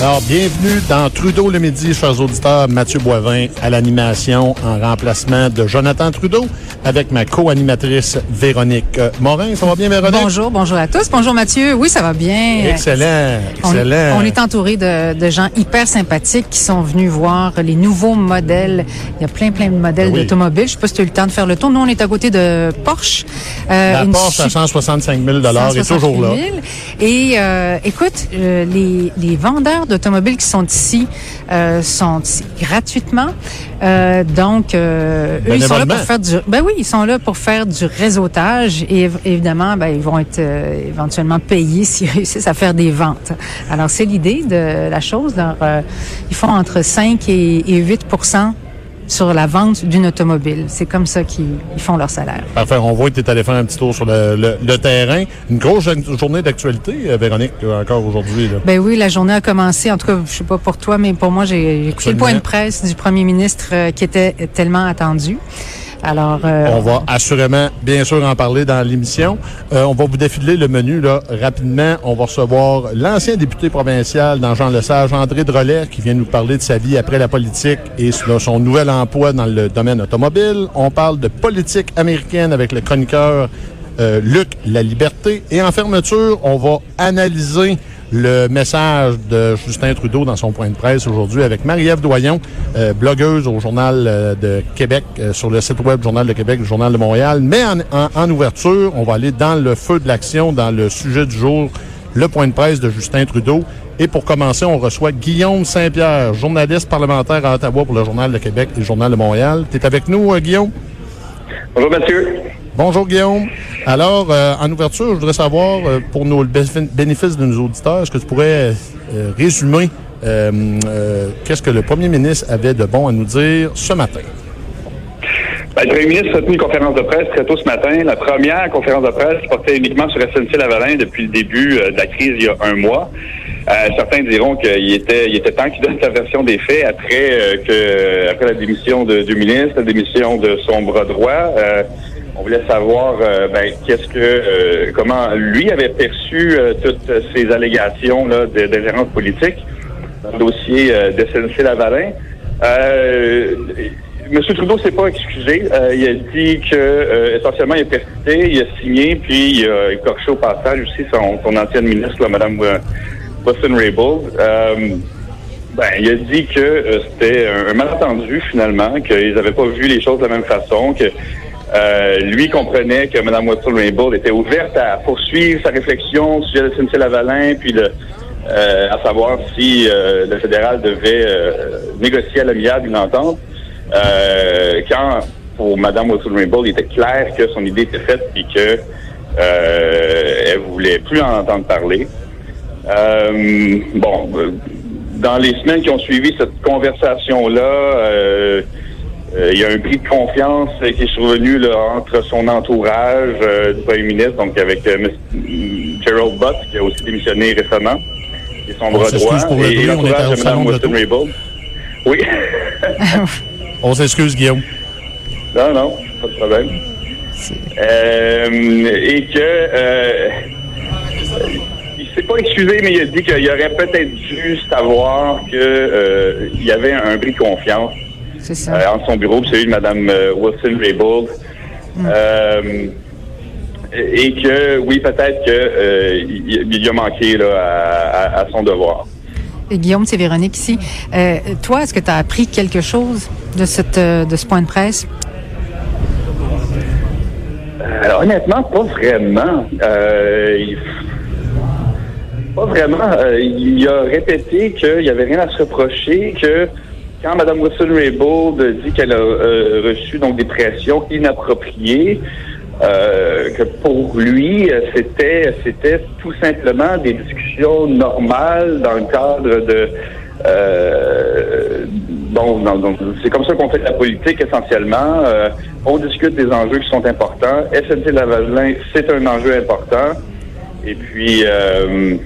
Alors, bienvenue dans Trudeau le midi, chers auditeurs. Mathieu Boivin à l'animation en remplacement de Jonathan Trudeau avec ma co-animatrice Véronique Morin. Ça va bien, Véronique? Bonjour, bonjour à tous. Bonjour, Mathieu. Oui, ça va bien. Excellent, excellent. On, on est entouré de, de, gens hyper sympathiques qui sont venus voir les nouveaux modèles. Il y a plein, plein de modèles Oui. d'automobiles. Je sais pas si tu as eu le temps de faire le tour. Nous, on est à côté de Porsche. Euh, La Porsche à su- 165 000 est 160 toujours là. 000. Et euh, écoute, euh, les, les vendeurs d'automobiles qui sont ici euh, sont ici gratuitement. Euh, donc, euh, eux, ils sont là pour faire du. Ben oui, ils sont là pour faire du réseautage et év- évidemment, ben ils vont être éventuellement payés s'ils réussissent à faire des ventes. Alors, c'est l'idée de la chose. Alors, ils font entre 5 et, et 8 sur la vente d'une automobile. C'est comme ça qu'ils ils font leur salaire. Parfait, on voit que tu es allé faire un petit tour sur le, le- le terrain. Une grosse jour- journée d'actualité, euh, Véronique, euh, encore aujourd'hui. Ben oui, la journée a commencé. En tout cas, je sais pas pour toi, mais pour moi, j'ai écouté le point de presse du premier ministre euh, qui était tellement attendu. Euh, On va assurément, bien sûr, en parler dans l'émission. Euh, on va vous défiler le menu rapidement. On va recevoir l'ancien député provincial dans Jean Lesage, André Drolet, qui vient nous parler de sa vie après la politique et son nouvel emploi dans le domaine automobile. On parle de politique américaine avec le chroniqueur euh, Luc La Liberté. Et en fermeture, on va analyser le message de Justin Trudeau dans son point de presse aujourd'hui avec Marie-Ève Doyon, euh, blogueuse au Journal euh, de Québec, euh, sur le site web Journal de Québec, Journal de Montréal. Mais en, ouverture, on va aller dans le feu de l'action, dans le sujet du jour, le point de presse de Justin Trudeau. Et pour commencer, on reçoit Guillaume Saint-Pierre, journaliste parlementaire à Ottawa pour le Journal de Québec et le Journal de Montréal. Tu es avec nous, Guillaume? Bonjour Mathieu. Bonjour Guillaume. Alors, euh, en ouverture, je voudrais savoir, euh, pour nos, le béf- bénéfice de nos auditeurs, est-ce que tu pourrais euh, résumer qu'est-ce que le premier ministre avait de bon à nous dire ce matin? Ben, le premier ministre a tenu une conférence de presse très tôt ce matin. La première conférence de presse portait uniquement sur SNC-Lavalin depuis le début de la crise il y a un mois. Certains diront qu'il était, il était temps qu'il donne sa version des faits après que après la démission de, du ministre, la démission de son bras droit. On voulait savoir euh, ben, qu'est-ce que euh, comment lui avait perçu euh, toutes ces allégations là, d'ingérence politique dans le dossier euh, de SNC-Lavalin. Euh, Monsieur Trudeau s'est pas excusé. Euh, il a dit que essentiellement il a persisté, il a signé, puis il a écorché au passage aussi son, son ancienne ministre, là, Mme euh, Wilson Raybould. Ben, il a dit que c'était un, un malentendu finalement, qu'ils n'avaient pas vu les choses de la même façon, que euh, lui comprenait que Mme Wilson Raybould était ouverte à poursuivre sa réflexion au sujet de SNC-Lavalin, puis euh, à savoir si euh, le fédéral devait euh, négocier à l'amiable une entente. Euh, quand pour Mme Wilson Raybould, il était clair que son idée était faite et que euh, elle voulait plus en entendre parler. Bon, dans les semaines qui ont suivi cette conversation-là, il y a un bris de confiance euh, qui est survenu là, entre son entourage euh, du premier ministre, donc avec euh, M. Gerald Butt, qui a aussi démissionné récemment, et son bras s'excuse droit, pour le et on l'entourage de Mme de Wilson l'auto. Raybould. Oui. On s'excuse, Guillaume. Non, non, pas de problème. Euh, et que euh, il s'est pas excusé, mais il a dit qu'il aurait peut-être dû savoir que euh, il y avait un bris de confiance c'est ça. euh, entre son bureau et celui de Mme euh, Wilson Raybould. Euh, et que oui, peut-être que euh, il, a manqué là, à, à- à son devoir. Et Guillaume, c'est Véronique ici. Euh, toi, est-ce que tu as appris quelque chose de, cette, de ce point de presse? Alors, honnêtement, pas vraiment. Euh, pas vraiment. Euh, il a répété qu'il n'y avait rien à se reprocher, que quand Mme Wilson Raybould dit qu'elle a euh, reçu donc des pressions inappropriées, euh, que pour lui, c'était c'était tout simplement des discussions normales dans le cadre de euh, bon, c'est comme ça qu'on fait de la politique essentiellement. Euh, on discute des enjeux qui sont importants. SNC Lavalin, c'est un enjeu important. Et puis, euh,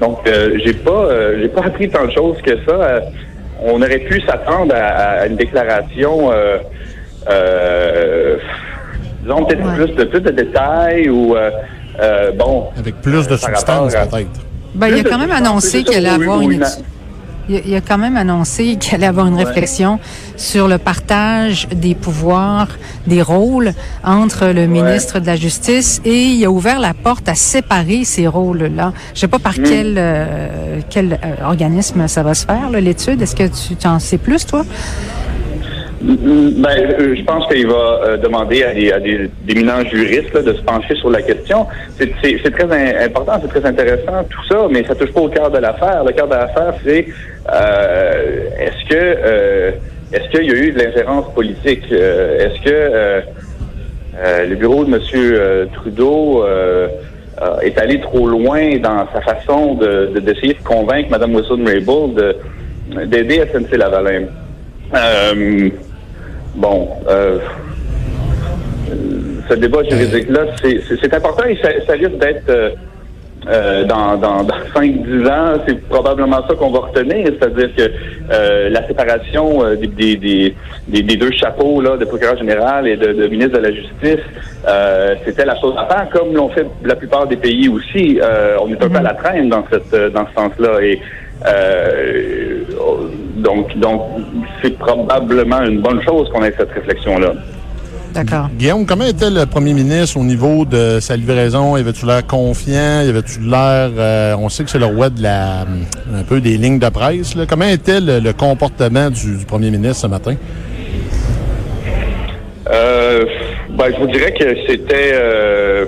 Donc, euh, j'ai pas, euh, j'ai pas appris tant de choses que ça. On aurait pu s'attendre à, à une déclaration, euh, euh, disons peut-être Ouais. plus de plus de détails ou euh, euh, bon. Avec plus de euh, substance, peut-être. Ben, il a quand même annoncé qu'il allait avoir une étude. Il a, quand même annoncé qu'il allait avoir une réflexion sur le partage des pouvoirs, des rôles entre le ministre de la Justice et il a ouvert la porte à séparer ces rôles-là. Je sais pas par quel, euh, quel euh, organisme ça va se faire, l'étude. Est-ce que tu tu en sais plus, toi? Ben, euh, je pense qu'il va euh, demander à des, à des d'éminents juristes là, de se pencher sur la question. C'est, très important, c'est très intéressant tout ça, mais ça touche pas au cœur de l'affaire. Le cœur de l'affaire, c'est euh, est-ce que euh, est-ce qu'il y a eu de l'ingérence politique? Est-ce que le bureau de M. Trudeau est allé trop loin dans sa façon de, de- d'essayer de convaincre Mme Wilson-Raybould de, d'aider SNC-Lavalin? Bon, euh, ce débat juridique-là, c'est, important et ça, ça risque d'être euh, euh, dans, dans, dans 5-10 ans, c'est probablement ça qu'on va retenir, c'est-à-dire que euh, la séparation euh, des, des, des, des- deux chapeaux là, de procureur général et de, de ministre de la Justice, euh, c'était la chose à faire, comme l'ont fait la plupart des pays aussi. Euh, on est un peu à la traîne dans, cette, dans ce sens-là. Et euh, donc, donc c'est probablement une bonne chose qu'on ait cette réflexion-là. D'accord. Guillaume, comment était le premier ministre au niveau de sa livraison? Y avait-tu l'air confiant? Y avait-tu l'air... euh, on sait que c'est le roi de la... un peu des lignes de presse. Là. Comment était le, le comportement du, du premier ministre ce matin? Euh, ben, je vous dirais que c'était. euh,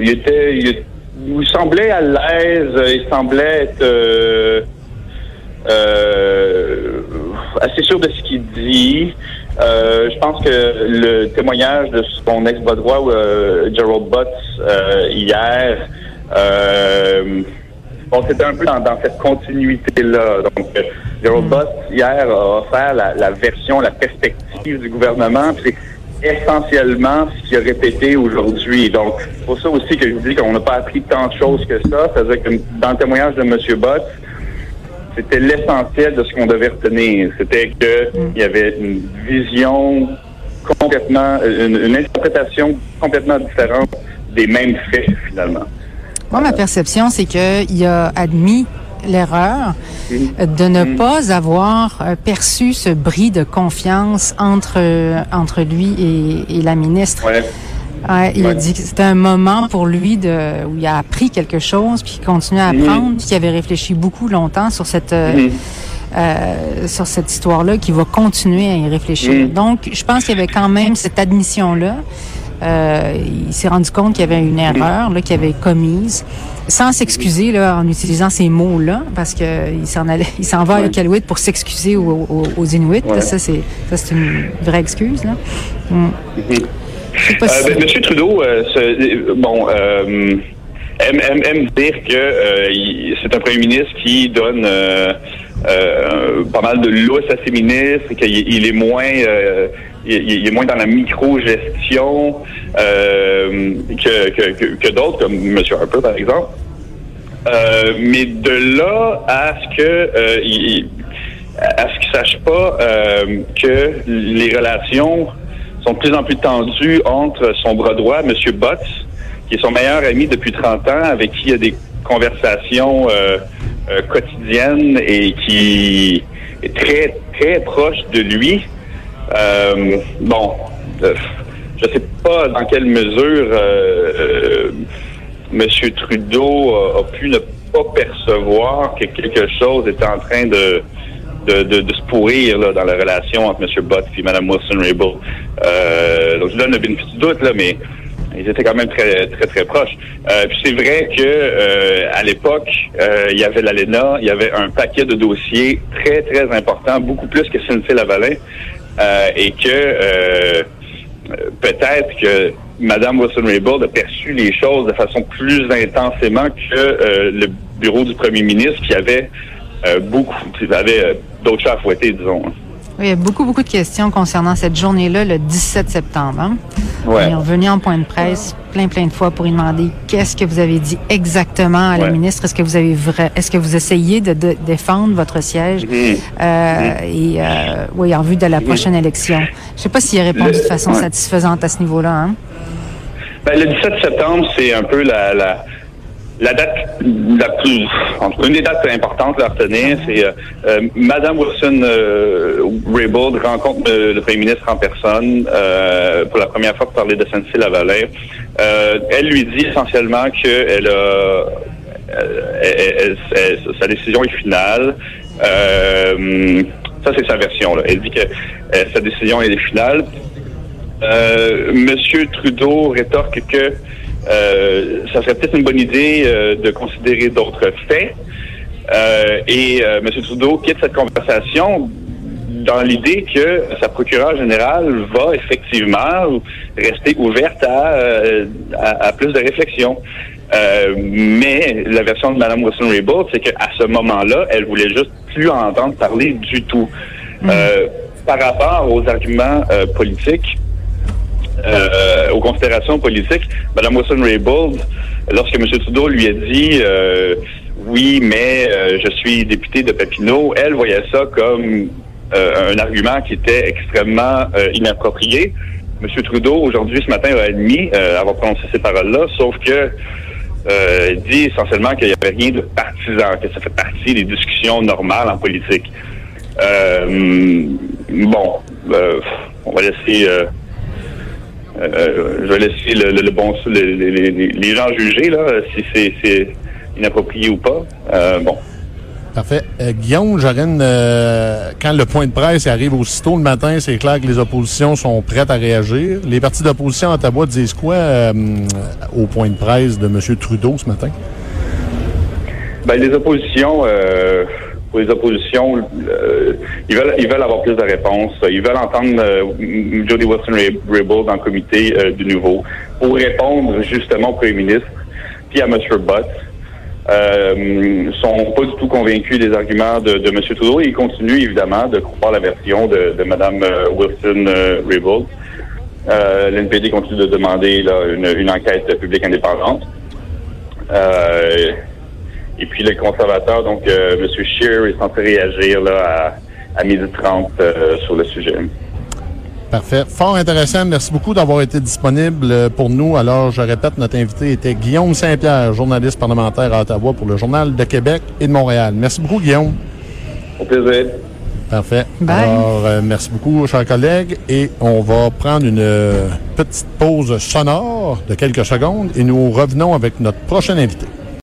il était. Il, il semblait à l'aise. Il semblait être. Euh, assez sûr de ce qu'il dit. Euh, je pense que le témoignage de son ex-bas droit, euh, Gerald Butts, euh, hier, euh, bon, c'était un peu dans, dans cette continuité-là. Donc, euh, Gerald Butts, hier, a offert la, la version, la perspective du gouvernement. puis C'est essentiellement ce qu'il a répété aujourd'hui. Donc, c'est pour ça aussi que je vous dis qu'on n'a pas appris tant de choses que ça. C'est-à-dire que dans le témoignage de M. Butts, c'était l'essentiel de ce qu'on devait retenir. C'était qu'il y avait une vision complètement, une, une interprétation complètement différente des mêmes faits, finalement. Moi, ma perception, c'est qu'il a admis l'erreur euh, de ne Mm. pas avoir euh, perçu ce bris de confiance entre, entre lui et, et la ministre. Ouais. Ouais, il a dit que c'était un moment pour lui de, où il a appris quelque chose, puis qu'il continuait à Mhm. apprendre, puis qu'il avait réfléchi beaucoup longtemps sur cette, euh, Mhm. euh, sur cette histoire-là, qu'il va continuer à y réfléchir. Mhm. Donc, je pense qu'il y avait quand même cette admission-là. Euh, il s'est rendu compte qu'il y avait une erreur là, qu'il avait commise, sans s'excuser là, en utilisant ces mots-là, parce que il s'en allait, il s'en va à Ouais. Iqaluit pour s'excuser aux, aux, aux Inuits. Ouais. Ça, c'est ça, c'est une vraie excuse. Là. Euh, si- ben, Monsieur Trudeau, euh, bon, euh, aime, aime, aime dire que euh, c'est un premier ministre qui donne pas mal de lousse à ses ministres, qu'il il est moins, euh, il, il est moins dans la micro-gestion euh, que, que, que, d'autres, comme Monsieur Harper par exemple. Euh, mais de là à ce que euh, il, à ce qu'il sache pas euh, que les relations sont de plus en plus tendues entre son bras droit, M. Butts, qui est son meilleur ami depuis 30 ans, avec qui il y a des conversations euh, euh, quotidiennes et qui est très, très proche de lui. Euh, bon, je sais pas dans quelle mesure euh, euh, M. Trudeau a, a pu ne pas percevoir que quelque chose était en train de, de, de, de se pourrir là, dans la relation entre M. Bott et Mme Wilson-Raybould. Euh, donc, je donne le bénéfice du doute, là, mais ils étaient quand même très, très, très proches. Euh, puis c'est vrai que euh, à l'époque, euh, il y avait l'ALENA, il y avait un paquet de dossiers très, très importants, beaucoup plus que SNC-Lavalin, euh, et que euh, peut-être que Mme Wilson-Raybould a perçu les choses de façon plus intensément que le bureau du premier ministre qui avait euh, beaucoup, avait d'autres chats à fouetter, disons. hein. Oui, il y a beaucoup, beaucoup de questions concernant cette journée-là, le 17 septembre. hein. Ils sont venus en point de presse plein, plein de fois pour lui demander qu'est-ce que vous avez dit exactement à la ministre. Est-ce que vous avez vrai, est-ce que vous essayez de, défendre votre siège? Mm-hmm. Euh, mm-hmm. Et, euh, oui, en vue de la prochaine élection. Je sais pas s'il a répondu de façon satisfaisante à ce niveau-là, hein? Ben, le 17 septembre, c'est un peu la, la la date la plus, une des dates importantes à retenir, c'est euh, euh, Madame Wilson euh, Raybould rencontre le Premier ministre en personne euh, pour la première fois pour parler de Saint-Cyr-Lavalin. elle lui dit essentiellement qu'elle a sa décision est finale. ça, c'est sa version. Là. Elle dit que sa décision est finale. Monsieur Trudeau rétorque que euh, ça serait peut-être une bonne idée euh, de considérer d'autres faits. Euh, et M. Trudeau quitte cette conversation dans l'idée que sa procureure générale va effectivement rester ouverte à, plus de réflexion. mais la version de Mme Wilson-Raybould, c'est qu'à ce moment-là, elle voulait juste plus entendre parler du tout. Mm. par rapport aux arguments politiques, euh, aux considérations politiques, Mme Wilson-Raybould, lorsque M. Trudeau lui a dit euh, oui, mais euh, je suis député de Papineau, elle voyait ça comme un argument qui était extrêmement inapproprié. M. Trudeau, aujourd'hui, ce matin, a admis avoir prononcé ces paroles-là, sauf que il dit essentiellement qu'il n'y avait rien de partisan, que ça fait partie des discussions normales en politique. bon, on va laisser euh, je vais laisser le, bon les, gens juger là, si c'est inapproprié ou pas. Euh, bon. Parfait. Euh, Guillaume, Jarine, quand le point de presse arrive aussitôt le matin, c'est clair que les oppositions sont prêtes à réagir. Les partis d'opposition à Ottawa disent quoi au point de presse de M. Trudeau ce matin? Ben, les oppositions pour les oppositions, euh, ils veulent ils veulent avoir plus de réponses. Ils veulent entendre euh, Jody Wilson-Raybould dans le comité euh, du nouveau pour répondre justement au premier ministre puis à M. Butt. Euh, sont pas du tout convaincus des arguments de, de M. Trudeau et ils continuent évidemment de croire la version de, de Mme Wilson-Raybould. L'NPD continue de demander là, une, une enquête publique indépendante. Euh, et puis le conservateur, donc euh, M. Scheer, est censé réagir là, à, à 12h30 euh, sur le sujet. Parfait. Fort intéressant. Merci beaucoup d'avoir été disponible euh, pour nous. Alors, je répète, notre invité était Guillaume Saint-Pierre, journaliste parlementaire à Ottawa pour le Journal de Québec et de Montréal. Merci beaucoup, Guillaume. Au plaisir. Parfait. Alors, merci beaucoup, chers collègues. Et on va prendre une petite pause sonore de quelques secondes et nous revenons avec notre prochain invité.